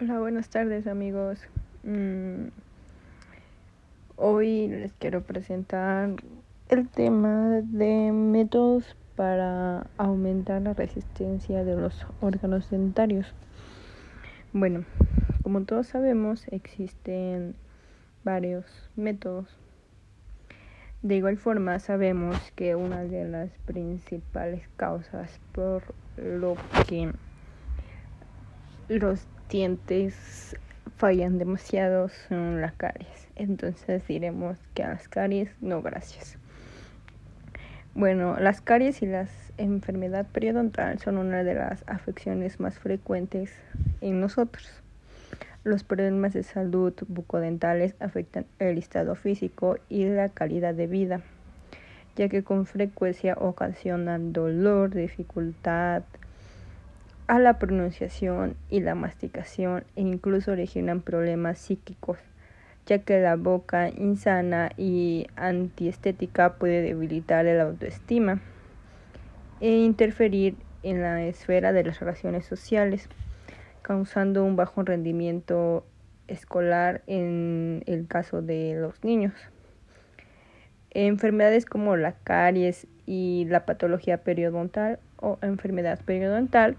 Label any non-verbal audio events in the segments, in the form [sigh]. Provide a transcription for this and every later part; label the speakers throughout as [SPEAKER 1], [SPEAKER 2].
[SPEAKER 1] Hola, buenas tardes amigos. Mm, hoy les quiero presentar el tema de métodos para aumentar la resistencia de los órganos dentarios. Bueno, como todos sabemos, existen varios métodos. De igual forma, sabemos que una de las principales causas por lo que los dientes fallan demasiado son las caries. Entonces diremos que a las caries no gracias. Bueno, las caries y la enfermedad periodontal son una de las afecciones más frecuentes en nosotros. Los problemas de salud bucodentales afectan el estado físico y la calidad de vida, ya que con frecuencia ocasionan dolor, dificultad, a la pronunciación y la masticación e incluso originan problemas psíquicos, ya que la boca insana y antiestética puede debilitar la autoestima e interferir en la esfera de las relaciones sociales, causando un bajo rendimiento escolar en el caso de los niños. Enfermedades como la caries y la patología periodontal o enfermedad periodontal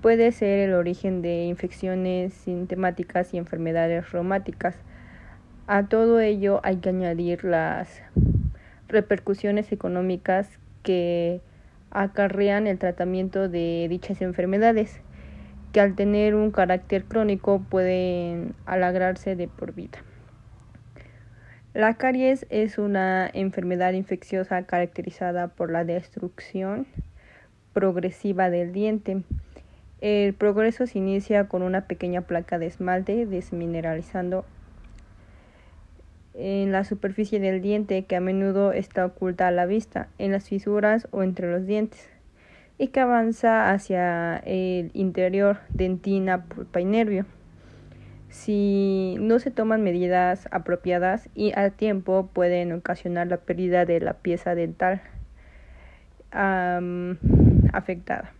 [SPEAKER 1] Puede ser el origen de infecciones sintomáticas y enfermedades reumáticas. A todo ello hay que añadir las repercusiones económicas que acarrean el tratamiento de dichas enfermedades, que al tener un carácter crónico pueden alagrarse de por vida. La caries es una enfermedad infecciosa caracterizada por la destrucción progresiva del diente el progreso se inicia con una pequeña placa de esmalte desmineralizando en la superficie del diente que a menudo está oculta a la vista, en las fisuras o entre los dientes, y que avanza hacia el interior, dentina, pulpa y nervio. Si no se toman medidas apropiadas y a tiempo pueden ocasionar la pérdida de la pieza dental afectada.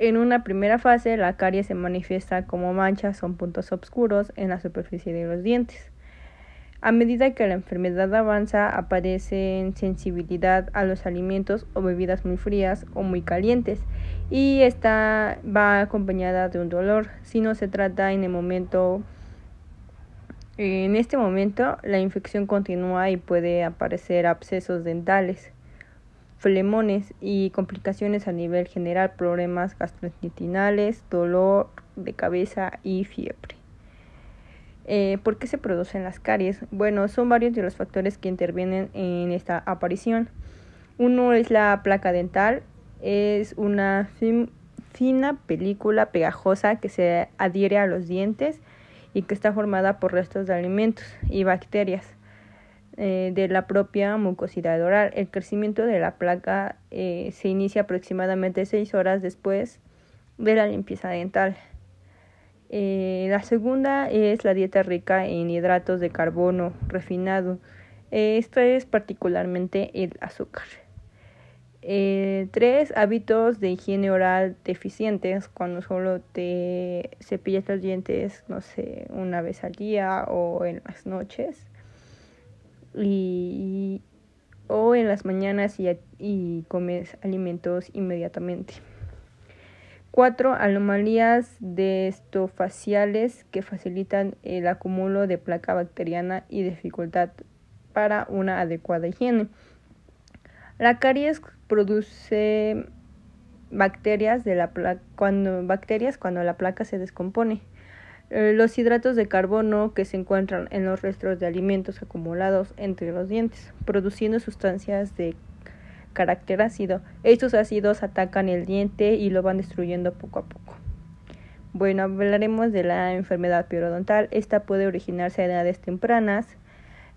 [SPEAKER 1] En una primera fase, la caries se manifiesta como manchas o puntos oscuros en la superficie de los dientes. A medida que la enfermedad avanza, aparece sensibilidad a los alimentos o bebidas muy frías o muy calientes y esta va acompañada de un dolor si no se trata en el momento en este momento la infección continúa y puede aparecer abscesos dentales flemones y complicaciones a nivel general, problemas gastrointestinales, dolor de cabeza y fiebre. Eh, ¿Por qué se producen las caries? Bueno, son varios de los factores que intervienen en esta aparición. Uno es la placa dental, es una fina película pegajosa que se adhiere a los dientes y que está formada por restos de alimentos y bacterias. Eh, de la propia mucosidad oral. El crecimiento de la placa eh, se inicia aproximadamente seis horas después de la limpieza dental. Eh, la segunda es la dieta rica en hidratos de carbono refinado. esto es particularmente el azúcar. tres, hábitos de higiene oral deficientes, cuando solo te cepillas los dientes, no sé, una vez al día o en las noches y, o en las mañanas y, y comes alimentos inmediatamente. Cuatro, anomalías de estofaciales que facilitan el acúmulo de placa bacteriana y dificultad para una adecuada higiene. La caries produce bacterias de la cuando bacterias cuando la placa se descompone. Eh, los hidratos de carbono que se encuentran en los restos de alimentos acumulados entre los dientes, produciendo sustancias de carácter ácido. Estos ácidos atacan el diente y lo van destruyendo poco a poco. Bueno, hablaremos de la enfermedad periodontal. Esta puede originarse a edades tempranas,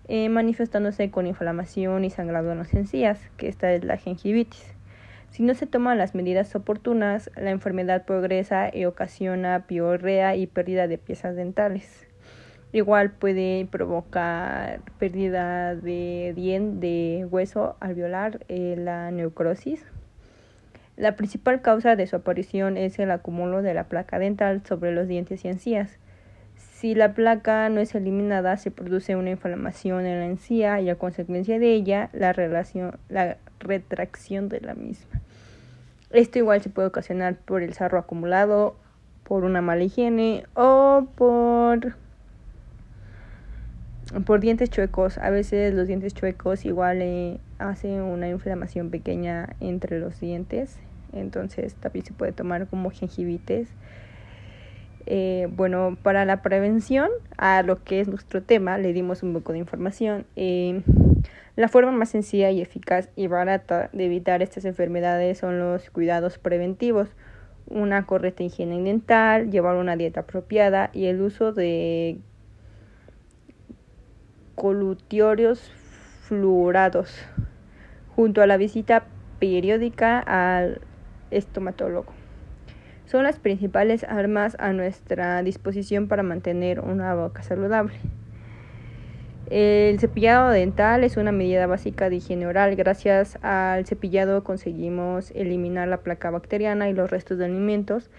[SPEAKER 1] eh, manifestándose con inflamación y sangrado en las encías, que esta es la gingivitis. Si no se toman las medidas oportunas, la enfermedad progresa y ocasiona piorrea y pérdida de piezas dentales. Igual puede provocar pérdida de diente, de hueso alveolar, eh, la necrosis. La principal causa de su aparición es el acúmulo de la placa dental sobre los dientes y encías. Si la placa no es eliminada, se produce una inflamación en la encía y a consecuencia de ella la, la retracción de la misma. Esto igual se puede ocasionar por el sarro acumulado, por una mala higiene o por por dientes chuecos. A veces los dientes chuecos igual eh, hacen una inflamación pequeña entre los dientes. Entonces también se puede tomar como gingivitis. Eh, bueno, para la prevención, a lo que es nuestro tema, le dimos un poco de información. Eh, la forma más sencilla y eficaz y barata de evitar estas enfermedades son los cuidados preventivos. Una correcta higiene dental, llevar una dieta apropiada y el uso de colutorios fluorados, junto a la visita periódica al estomatólogo. Son las principales armas a nuestra disposición para mantener una boca saludable. El cepillado dental es una medida básica de higiene oral. Gracias al cepillado conseguimos eliminar la placa bacteriana y los restos de alimentos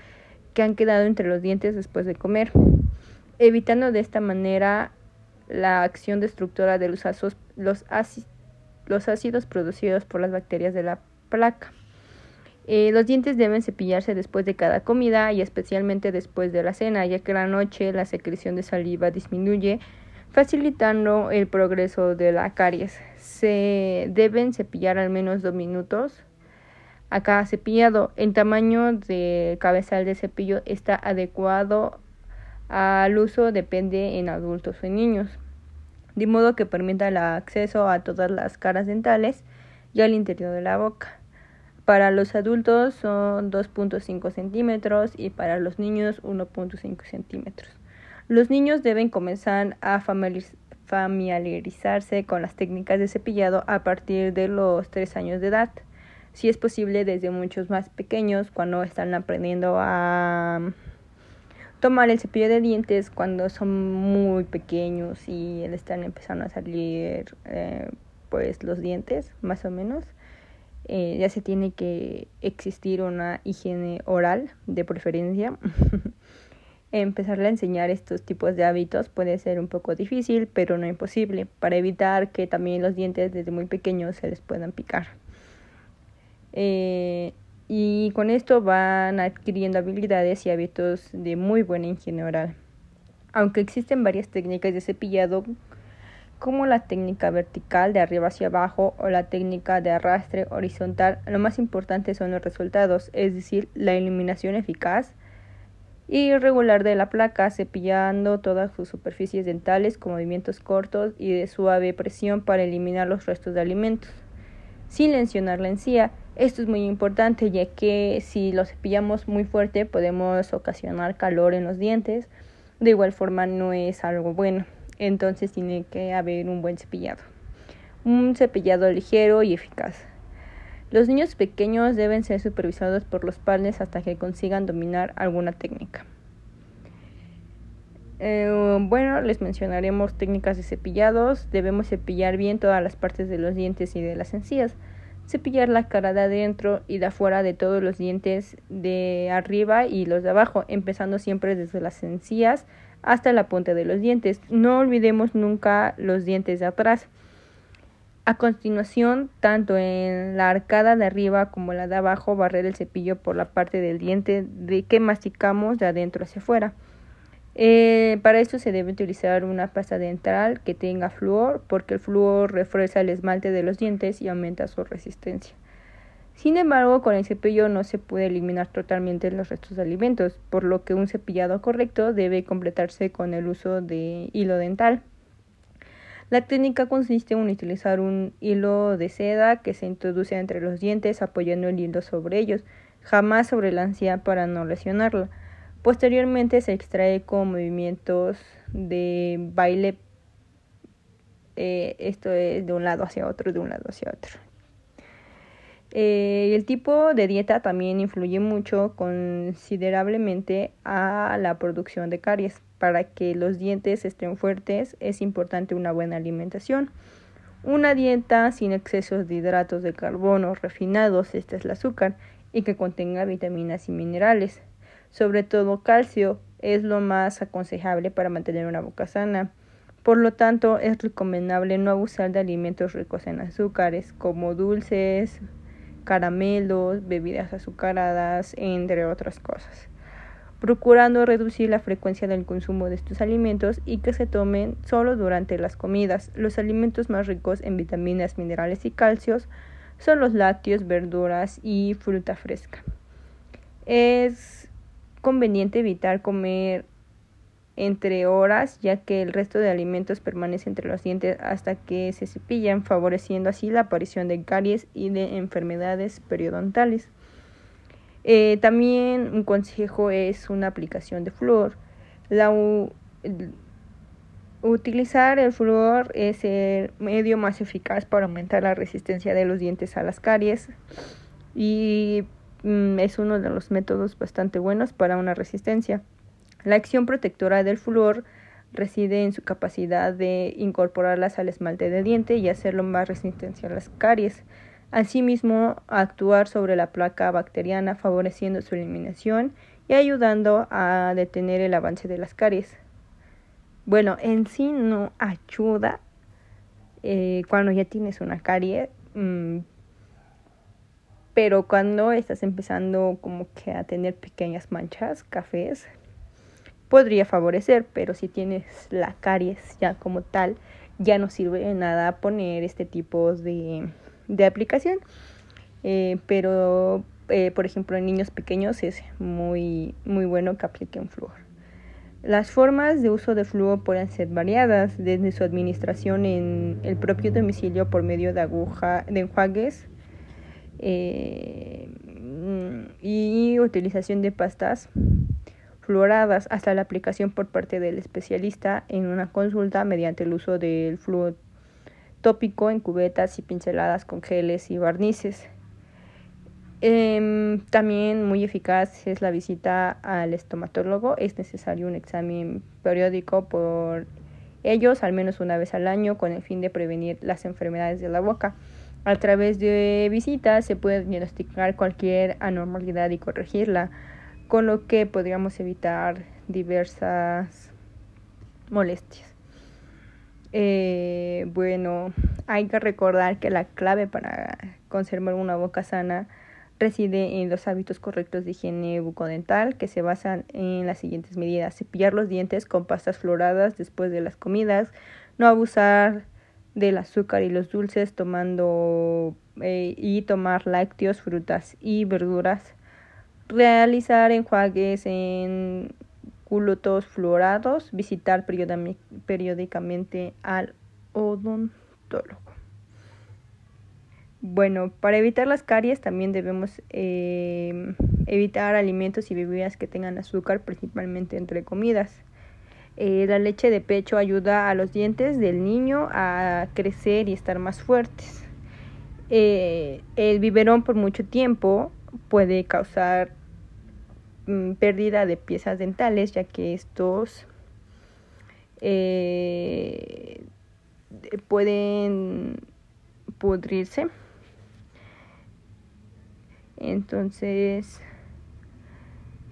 [SPEAKER 1] que han quedado entre los dientes después de comer, evitando de esta manera la acción destructora de los, los, ácidos producidos por las bacterias de la placa. Eh, los dientes deben cepillarse después de cada comida y especialmente después de la cena, ya que la noche la secreción de saliva disminuye, facilitando el progreso de la caries. Se deben cepillar al menos dos minutos a cada cepillado. El tamaño del cabezal de cepillo está adecuado al uso depende en adultos o en niños, de modo que permita el acceso a todas las caras dentales y al interior de la boca. Para los adultos son 2.5 centímetros y para los niños 1.5 centímetros. Los niños deben comenzar a familiarizarse con las técnicas de cepillado a partir de los 3 años de edad. Si es posible desde muchos más pequeños cuando están aprendiendo a tomar el cepillo de dientes cuando son muy pequeños y están empezando a salir eh, pues los dientes más o menos eh, ya se tiene que existir una higiene oral de preferencia [laughs] empezarle a enseñar estos tipos de hábitos puede ser un poco difícil pero no imposible para evitar que también los dientes desde muy pequeños se les puedan picar eh, y con esto van adquiriendo habilidades y hábitos de muy buena higiene oral. Aunque existen varias técnicas de cepillado como la técnica vertical de arriba hacia abajo o la técnica de arrastre horizontal, lo más importante son los resultados, es decir, la eliminación eficaz y regular de la placa, cepillando todas sus superficies dentales con movimientos cortos y de suave presión para eliminar los restos de alimentos, sin lesionar la encía esto es muy importante ya que si lo cepillamos muy fuerte podemos ocasionar calor en los dientes. De igual forma no es algo bueno. Entonces tiene que haber un buen cepillado. Un cepillado ligero y eficaz. Los niños pequeños deben ser supervisados por los padres hasta que consigan dominar alguna técnica. Eh, bueno, les mencionaremos técnicas de cepillados. Debemos cepillar bien todas las partes de los dientes y de las encías cepillar la cara de adentro y de afuera de todos los dientes de arriba y los de abajo, empezando siempre desde las encías hasta la punta de los dientes. No olvidemos nunca los dientes de atrás. A continuación, tanto en la arcada de arriba como la de abajo, barrer el cepillo por la parte del diente de que masticamos de adentro hacia afuera. Eh, para esto se debe utilizar una pasta dental que tenga flúor porque el flúor refuerza el esmalte de los dientes y aumenta su resistencia. Sin embargo, con el cepillo no se puede eliminar totalmente los restos de alimentos, por lo que un cepillado correcto debe completarse con el uso de hilo dental. La técnica consiste en utilizar un hilo de seda que se introduce entre los dientes apoyando el hilo sobre ellos, jamás sobre la encía para no lesionarla. Posteriormente se extrae con movimientos de baile. Eh, esto es de un lado hacia otro, de un lado hacia otro. Eh, el tipo de dieta también influye mucho considerablemente a la producción de caries. Para que los dientes estén fuertes es importante una buena alimentación. Una dieta sin excesos de hidratos de carbono refinados, este es el azúcar, y que contenga vitaminas y minerales. Sobre todo calcio es lo más aconsejable para mantener una boca sana. Por lo tanto, es recomendable no abusar de alimentos ricos en azúcares como dulces, caramelos, bebidas azucaradas, entre otras cosas procurando reducir la frecuencia del consumo de estos alimentos y que se tomen solo durante las comidas. Los alimentos más ricos en vitaminas, minerales y calcios son los lácteos, verduras y fruta fresca. Es conveniente evitar comer entre horas, ya que el resto de alimentos permanece entre los dientes hasta que se cepillan, favoreciendo así la aparición de caries y de enfermedades periodontales. Eh, también un consejo es una aplicación de flúor. La utilizar el flúor es el medio más eficaz para aumentar la resistencia de los dientes a las caries y mm, es uno de los métodos bastante buenos para una resistencia. La acción protectora del flúor reside en su capacidad de incorporarlas al esmalte de diente y hacerlo más resistente a las caries. Asimismo, actuar sobre la placa bacteriana favoreciendo su eliminación y ayudando a detener el avance de las caries. Bueno, en sí no ayuda eh, cuando ya tienes una carie, mm, pero cuando estás empezando como que a tener pequeñas manchas, cafés, podría favorecer, pero si tienes la caries ya como tal, ya no sirve de nada poner este tipo de de aplicación. Eh, pero, eh, por ejemplo, en niños pequeños es muy, muy bueno que apliquen flúor. Las formas de uso de flúor pueden ser variadas, desde su administración en el propio domicilio por medio de aguja, de enjuagues eh, y utilización de pastas hasta la aplicación por parte del especialista en una consulta mediante el uso del flúor tópico en cubetas y pinceladas con geles y barnices. Em, también muy eficaz es la visita al estomatólogo. Es necesario un examen periódico por ellos, al menos una vez al año, con el fin de prevenir las enfermedades de la boca. A través de visitas se puede diagnosticar cualquier anormalidad y corregirla, con lo que podríamos evitar diversas molestias. Eh, bueno, hay que recordar que la clave para conservar una boca sana reside en los hábitos correctos de higiene bucodental que se basan en las siguientes medidas. Cepillar los dientes con pastas floradas después de las comidas, no abusar del azúcar y los dulces tomando eh, y tomar lácteos, frutas y verduras. Realizar enjuagues en culotos fluorados, visitar periódicamente al odontólogo. Bueno, para evitar las caries también debemos eh, evitar alimentos y bebidas que tengan azúcar, principalmente entre comidas. Eh, la leche de pecho ayuda a los dientes del niño a crecer y estar más fuertes. Eh, el biberón por mucho tiempo puede causar pérdida de piezas dentales, ya que estos eh, pueden pudrirse. Entonces,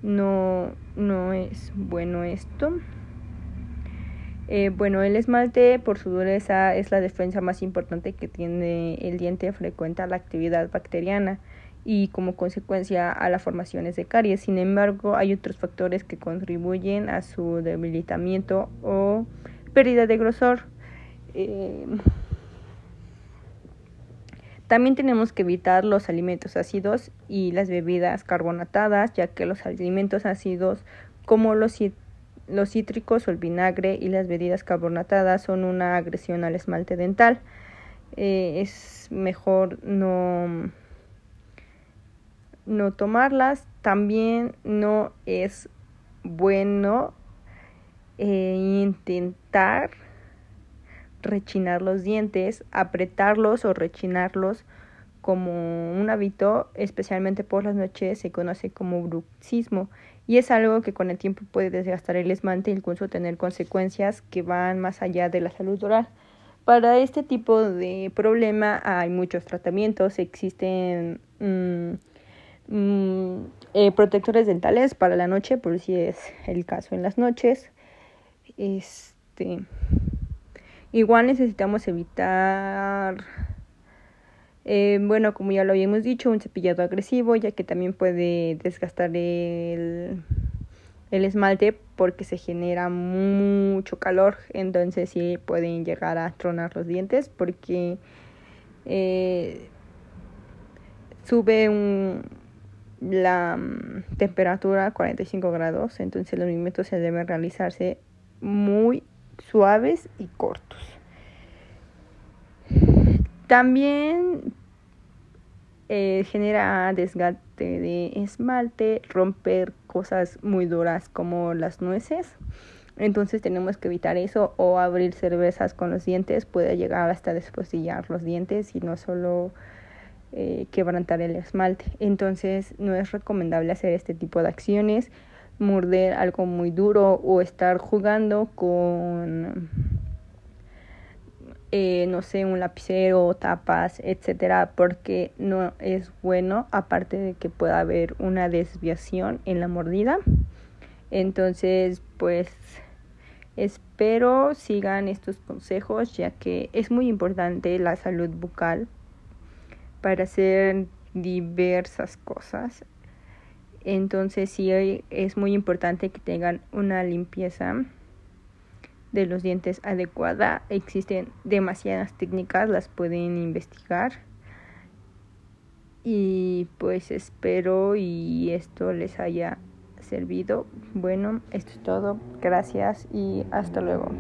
[SPEAKER 1] no, no es bueno esto. Eh, bueno, el esmalte por su dureza es la defensa más importante que tiene el diente frente a la actividad bacteriana y como consecuencia a las formaciones de caries. Sin embargo, hay otros factores que contribuyen a su debilitamiento o pérdida de grosor. Eh, también tenemos que evitar los alimentos ácidos y las bebidas carbonatadas, ya que los alimentos ácidos como los, cítricos o el vinagre y las bebidas carbonatadas son una agresión al esmalte dental. Eh, es mejor no no tomarlas. También no es bueno eh, intentar rechinar los dientes, apretarlos o rechinarlos como un hábito, especialmente por las noches, se conoce como bruxismo y es algo que con el tiempo puede desgastar el esmalte e incluso tener consecuencias que van más allá de la salud oral. Para este tipo de problema hay muchos tratamientos, existen mm, Mm, eh, protectores dentales para la noche, por si es el caso en las noches. Este, igual necesitamos evitar, eh, bueno, como ya lo habíamos dicho, un cepillado agresivo, ya que también puede desgastar el, el esmalte porque se genera mucho calor, entonces sí pueden llegar a tronar los dientes porque eh, sube un, la mm, temperatura a 45 grados, entonces los movimientos se deben realizarse muy suaves y cortos. También eh, genera desgaste de esmalte, romper cosas muy duras como las nueces. Entonces tenemos que evitar eso o abrir cervezas con los dientes puede llegar hasta despostillar los dientes y no solo eh, quebrantar el esmalte. Entonces no es recomendable hacer este tipo de acciones, morder algo muy duro o estar jugando con, eh, no sé, un lapicero, tapas, etcétera, porque no es bueno, aparte de que pueda haber una desviación en la mordida. Entonces, pues espero sigan estos consejos ya que es muy importante la salud bucal para hacer diversas cosas. Entonces sí es muy importante que tengan una limpieza de los dientes adecuada. Existen demasiadas técnicas, las pueden investigar. Y pues espero y esto les haya servido. Bueno, esto es todo. Gracias y hasta luego.